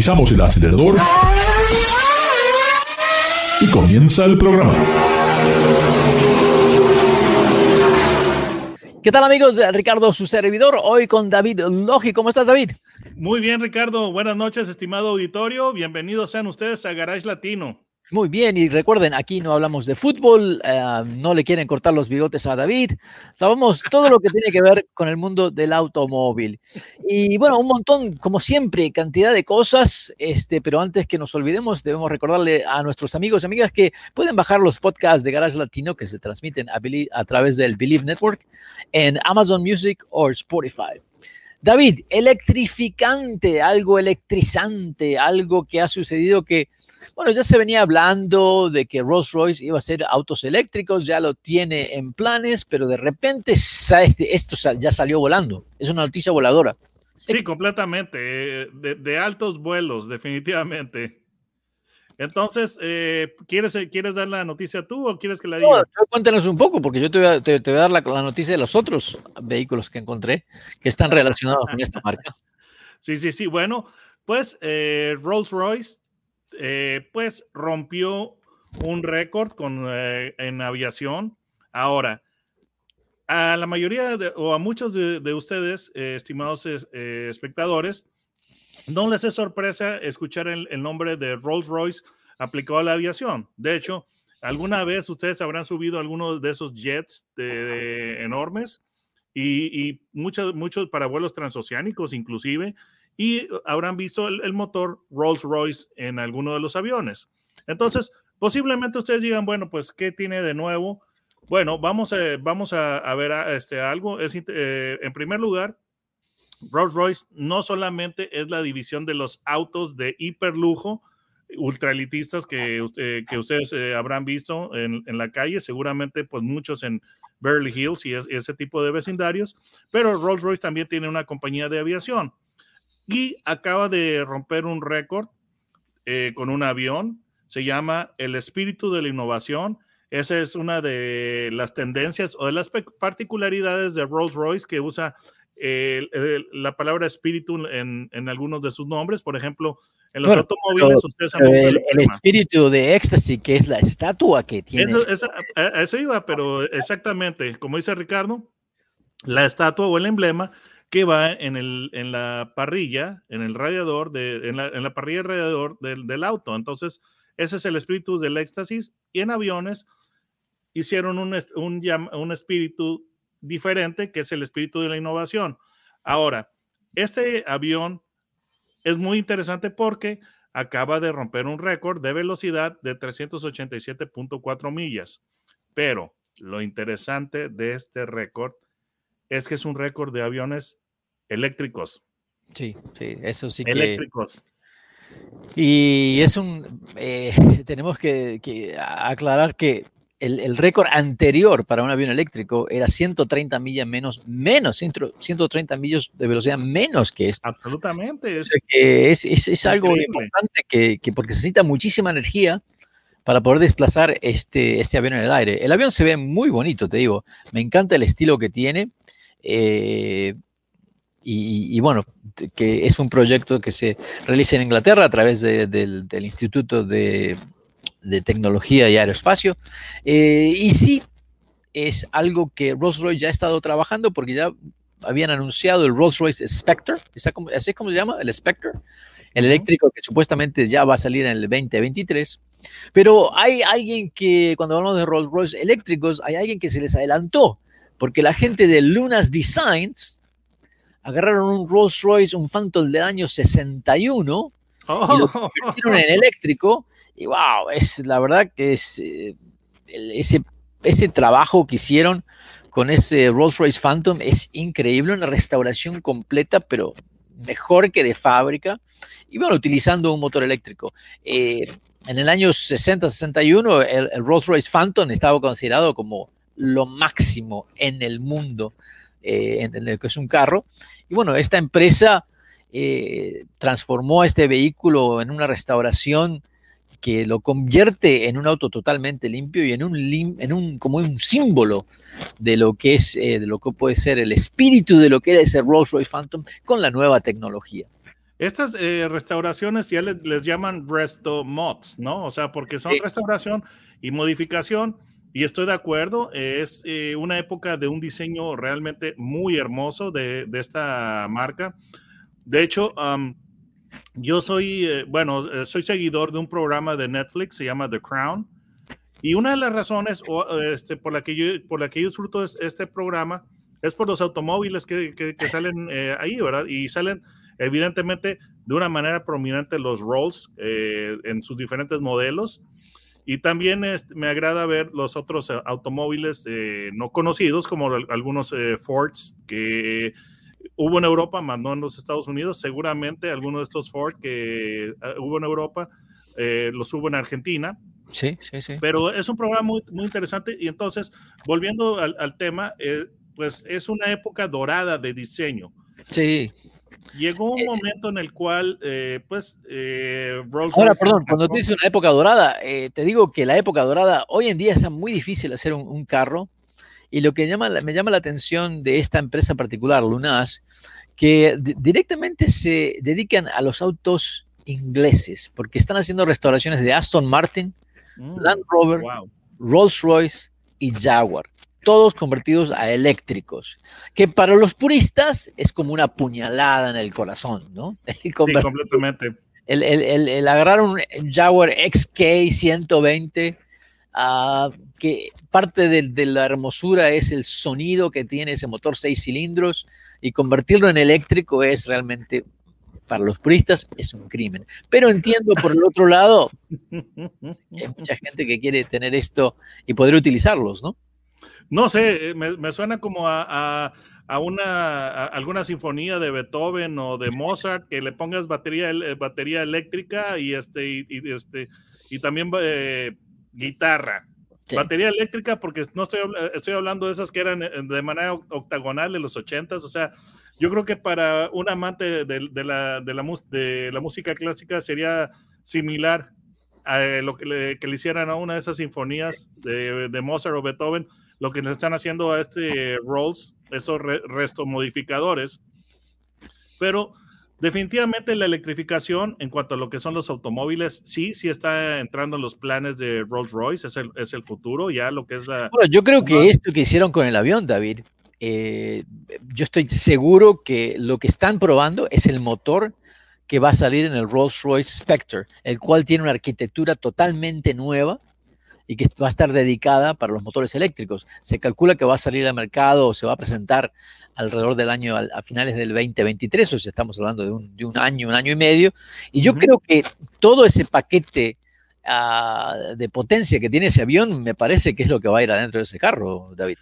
Pisamos el acelerador y comienza el programa. ¿Qué tal amigos? Ricardo, su servidor, hoy con David Logi. ¿Cómo estás, David? Muy bien, Ricardo. Buenas noches, estimado auditorio. Bienvenidos sean ustedes a Garage Latino. Muy bien, y recuerden, aquí no hablamos de fútbol, eh, no le quieren cortar los bigotes a David, sabemos todo lo que tiene que ver con el mundo del automóvil. Y bueno, un montón, como siempre, cantidad de cosas, este, pero antes que nos olvidemos, debemos recordarle a nuestros amigos y amigas que pueden bajar los podcasts de Garage Latino que se transmiten a, a través del Believe Network en Amazon Music o Spotify. David, electrificante, algo electrizante, algo que ha sucedido que bueno, ya se venía hablando de que Rolls Royce iba a ser autos eléctricos, ya lo tiene en planes, pero de repente este, esto ya salió volando. Es una noticia voladora. Sí, completamente. Eh, de, altos vuelos, definitivamente. Entonces, eh, ¿quieres, ¿quieres dar la noticia tú o quieres que la diga? No, cuéntanos un poco, porque yo te voy a, te, voy a dar la, noticia de los otros vehículos que encontré que están relacionados con esta marca. Sí, sí, sí. Bueno, pues eh, Rolls Royce eh, pues rompió un récord con, eh, en aviación. Ahora, a la mayoría o a muchos de, ustedes, eh, estimados espectadores, no les es sorpresa escuchar el, nombre de Rolls Royce aplicado a la aviación. De hecho, alguna vez ustedes habrán subido algunos de esos jets enormes y, muchos, muchos para vuelos transoceánicos inclusive y habrán visto el, motor Rolls Royce en alguno de los aviones. Entonces, posiblemente ustedes digan, bueno, pues, ¿qué tiene de nuevo? Bueno, vamos a, vamos a, ver este, algo. Eh, en primer lugar, Rolls Royce no solamente es la división de los autos de hiperlujo, ultraelitistas que, que ustedes eh, habrán visto en, en, la calle, seguramente pues muchos en Beverly Hills y ese tipo de vecindarios, pero Rolls Royce también tiene una compañía de aviación y acaba de romper un récord eh, con un avión. Se llama El espíritu de la innovación. Esa es una de las tendencias o de las particularidades de Rolls Royce que usa la palabra espíritu en, algunos de sus nombres. Por ejemplo, en los automóviles ustedes han visto el, el, espíritu de éxtasis, que es la estatua que tiene. Eso, eso iba, pero exactamente, como dice Ricardo, la estatua o el emblema que va en, el, en la parrilla, en el radiador, de, en, la, en la parrilla radiador del, del, auto. Entonces, ese es el espíritu del éxtasis. Y en aviones hicieron un, un, un espíritu diferente, que es el espíritu de la innovación. Ahora, este avión es muy interesante porque acaba de romper un récord de velocidad de 387.4 millas. Pero lo interesante de este récord es que es un récord de aviones eléctricos. Sí, sí, eso sí que. Eléctricos. Y es un. Eh, tenemos que, aclarar que el, récord anterior para un avión eléctrico era 130 millas menos, menos, 130 millas de velocidad menos que este. Absolutamente. Es, es, algo importante que, porque se necesita muchísima energía para poder desplazar este, este avión en el aire. El avión se ve muy bonito, te digo. Me encanta el estilo que tiene. Eh, y, bueno, que es un proyecto que se realiza en Inglaterra a través del, Instituto de, Tecnología y Aeroespacio. Eh, y sí, es algo que Rolls-Royce ya ha estado trabajando porque ya habían anunciado el Rolls-Royce Spectre, así es como se llama, el Spectre, el eléctrico que supuestamente ya va a salir en el 2023. Pero hay alguien que, cuando hablamos de Rolls-Royce eléctricos, hay alguien que se les adelantó, porque la gente de Lunas Designs, agarraron un Rolls Royce, un Phantom del año 61, y lo convirtieron en eléctrico. Y wow, es la verdad que es eh, ese, ese trabajo que hicieron con ese Rolls Royce Phantom es increíble, una restauración completa, pero mejor que de fábrica, y bueno, utilizando un motor eléctrico. Eh, en el año 60-61, el, el Rolls-Royce Phantom estaba considerado como lo máximo en el mundo eh, en el que es un carro. Y bueno, esta empresa eh, transformó este vehículo en una restauración que lo convierte en un auto totalmente limpio y en un, en un como un símbolo de lo que es, eh, de lo que puede ser el espíritu de lo que era ese Rolls Royce Phantom con la nueva tecnología. Estas restauraciones ya les, llaman resto mods, ¿no? O sea, porque son restauración y modificación y estoy de acuerdo, es eh, una época de un diseño realmente muy hermoso de, esta marca. De hecho, yo soy, eh, bueno, eh, soy seguidor de un programa de Netflix, se llama The Crown. Y una de las razones este, por, la que yo, por la que yo disfruto este programa es por los automóviles que, que, salen ahí, ¿verdad? Y salen evidentemente de una manera prominente los Rolls en sus diferentes modelos. Y también me agrada ver los otros eh, automóviles eh, no conocidos, como algunos eh, Fords que hubo en Europa, más no en los Estados Unidos. Seguramente algunos de estos Ford que hubo en Europa los hubo en Argentina. Sí, sí, sí. Pero es un programa muy, muy interesante. Y entonces, volviendo al, al tema, pues es una época dorada de diseño. Sí. Llegó un eh, momento en el cual, eh, pues, eh, Rolls Ahora, perdón, cuando tú dices una época dorada, te digo que la época dorada, hoy en día es muy difícil hacer un, carro. Y lo que llama, me llama la atención de esta empresa particular, Lunas, que directamente se dedican a los autos ingleses, porque están haciendo restauraciones de Aston Martin, mm, Land Rover, Rolls Royce y Jaguar todos convertidos a eléctricos, que para los puristas es como una puñalada en el corazón, ¿no? sí, completamente. El, el, agarrar un Jaguar XK 120, uh, que parte de, la hermosura es el sonido que tiene ese motor seis cilindros, y convertirlo en eléctrico es realmente, para los puristas, es un crimen. Pero entiendo por el otro lado, que hay mucha gente que quiere tener esto y poder utilizarlos, ¿no? No sé, eh, me, suena como a, una alguna sinfonía de Beethoven o de Mozart que le pongas batería eh, batería eléctrica y este y, este y también eh, guitarra. Batería eléctrica porque no estoy estoy hablando de esas que eran de manera octagonal de los ochentas, o sea, yo creo que para un amante de, la, de, la, de la música clásica sería similar a lo que le, que le hicieran a una de esas sinfonías de, de Mozart o Beethoven, lo que le están haciendo a este Rolls, esos restos modificadores. Pero definitivamente la electrificación en cuanto a lo que son los automóviles, sí, sí está entrando en los planes de Rolls Royce, es el, es el futuro, ya lo que es la... Bueno, yo creo que esto que hicieron con el avión, David, eh, yo estoy seguro que lo que están probando es el motor que va a salir en el Rolls Royce Spectre, el cual tiene una arquitectura totalmente nueva y que va a estar dedicada para los motores eléctricos. Se calcula que va a salir al mercado o se va a presentar alrededor del año, a finales del 2023, o sea, estamos hablando de un, año, un año y medio. Y yo creo que todo ese paquete ah, de potencia que tiene ese avión, me parece que es lo que va a ir adentro de ese carro, David.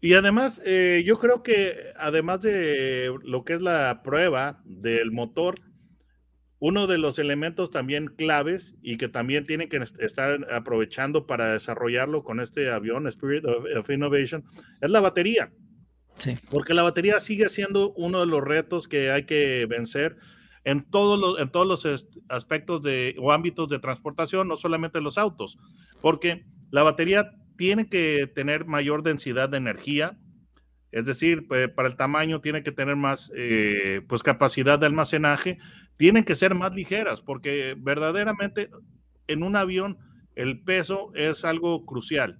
Y además, eh, yo creo que además de lo que es la prueba del motor, uno de los elementos también claves y que también tienen que estar aprovechando para desarrollarlo con este avión Spirit of, Innovation es la batería. Sí. Porque la batería sigue siendo uno de los retos que hay que vencer en todos los, en todos los aspectos de, o ámbitos de transportación, no solamente los autos, porque la batería tiene que tener mayor densidad de energía, es decir, para el tamaño tiene que tener más eh, pues capacidad de almacenaje tienen que ser más ligeras porque verdaderamente en un avión el peso es algo crucial.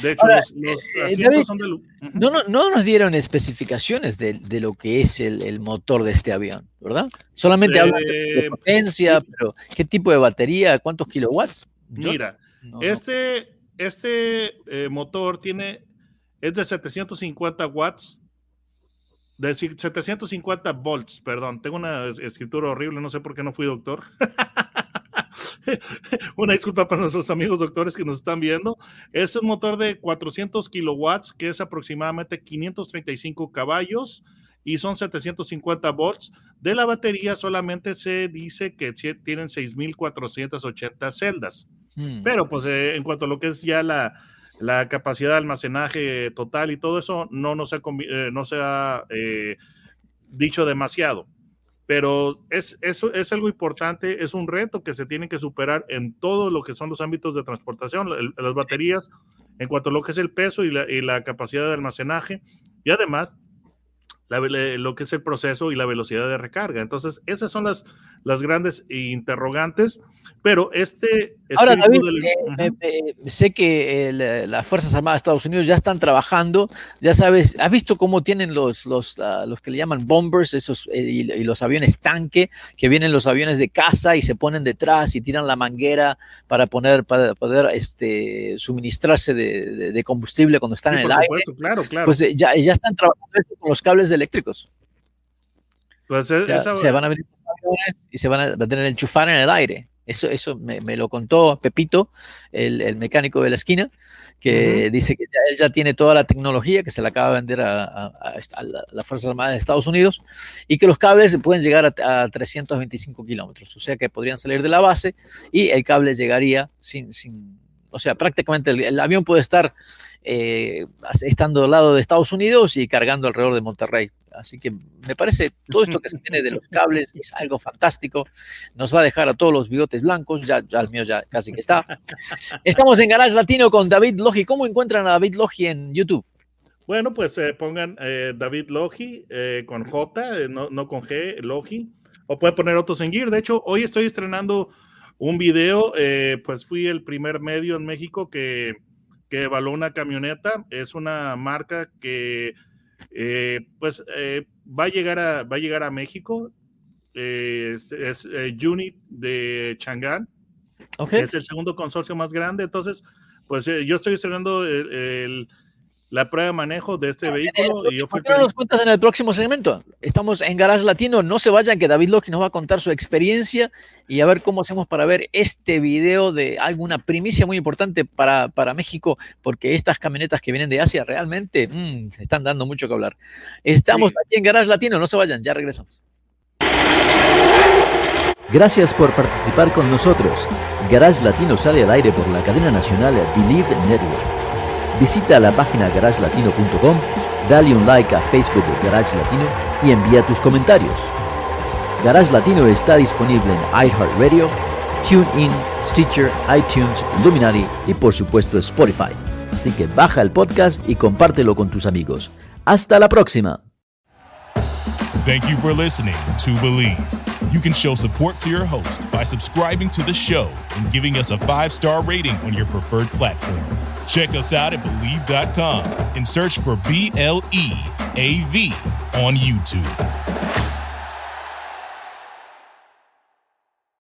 De hecho, los, eh, asientos son de... no, no, no, nos dieron especificaciones de, de lo que es el, el, motor de este avión, ¿verdad? Solamente hablan de, eh, potencia, pero ¿qué tipo de batería? ¿Cuántos kilowatts? mira, este, este eh, motor tiene, es de 750 watts de 750 volts, perdón. Tengo una escritura horrible, no sé por qué no fui doctor. una disculpa para nuestros amigos doctores que nos están viendo. Es un motor de 400 kilowatts, que es aproximadamente 535 caballos y son 750 volts. De la batería solamente se dice que tienen 6.480 celdas. Hmm. Pero pues eh, en cuanto a lo que es ya la, la, capacidad de almacenaje total y todo eso, no, no se, eh, no se ha eh, dicho demasiado. Pero es, eso es algo importante, es un reto que se tiene que superar en todo lo que son los ámbitos de transportación, las baterías, en cuanto a lo que es el peso y la capacidad de almacenaje. Y además, lo que es el proceso y la velocidad de recarga. Entonces, esas son las, las grandes interrogantes. Pero este... Ahora, David, eh, eh, sé que las Fuerzas Armadas de Estados Unidos ya están trabajando, ya sabes, ¿has visto cómo tienen los, los, ah, los que le llaman bombers, esos, eh, y, los aviones tanque, que vienen los aviones de caza y se ponen detrás y tiran la manguera para, poner, para poder este, suministrarse de, combustible cuando están en el aire? Claro, claro. Pues ya, ya están trabajando con los cables eléctricos. Pues se van a venir y se van a tener el chufar en el aire. Eso, eso me, lo contó Pepito, el, mecánico de la esquina, que dice que él ya tiene toda la tecnología que se le acaba de vender a, la, Fuerza Armada de Estados Unidos y que los cables pueden llegar a, 325 kilómetros, o sea que podrían salir de la base y el cable llegaría sin, sin o sea, prácticamente el avión puede estar eh, estando al lado de Estados Unidos y cargando alrededor de Monterrey. Así que me parece todo esto que se tiene de los cables es algo fantástico. Nos va a dejar a todos los bigotes blancos. Ya, ya el mío ya casi que está. Estamos en Garage Latino con David Logi. ¿Cómo encuentran a David Logi en YouTube? Bueno, pues eh, pongan eh, David Logi con J, no, no, con G, Logi. O pueden poner otros en Gear. De hecho, hoy estoy estrenando un video. pues fui el primer medio en México que que evaluó una camioneta. Es una marca que eh, pues eh, va, a llegar a, va a llegar a México. Eh, es, Unit de Chang'an. Es el segundo consorcio más grande. Entonces, pues yo estoy estrenando el la prueba de manejo de este vehículo. y yo ¿Por qué no nos cuentas en el próximo segmento? Estamos en Garage Latino, no se vayan, que David Loki nos va a contar su experiencia y a ver cómo hacemos para ver este video de alguna primicia muy importante para, para México, porque estas camionetas que vienen de Asia realmente mm, están dando mucho que hablar. Estamos aquí en Garage Latino, no se vayan, ya regresamos. Gracias por participar con nosotros. Garage Latino sale al aire por la cadena nacional Believe Network. Visita la página garagelatino.com, dale un like a Facebook de Garage Latino y envía tus comentarios. Garage Latino está disponible en iHeartRadio, TuneIn, Stitcher, iTunes, Luminary y por supuesto Spotify. Así que baja el podcast y compártelo con tus amigos. Hasta la próxima. Thank you for listening to Believe. You can show support to your host by subscribing to the show and giving us a 5-star rating on your preferred platform. Check us out at Believe.com and search for B L E A V on YouTube.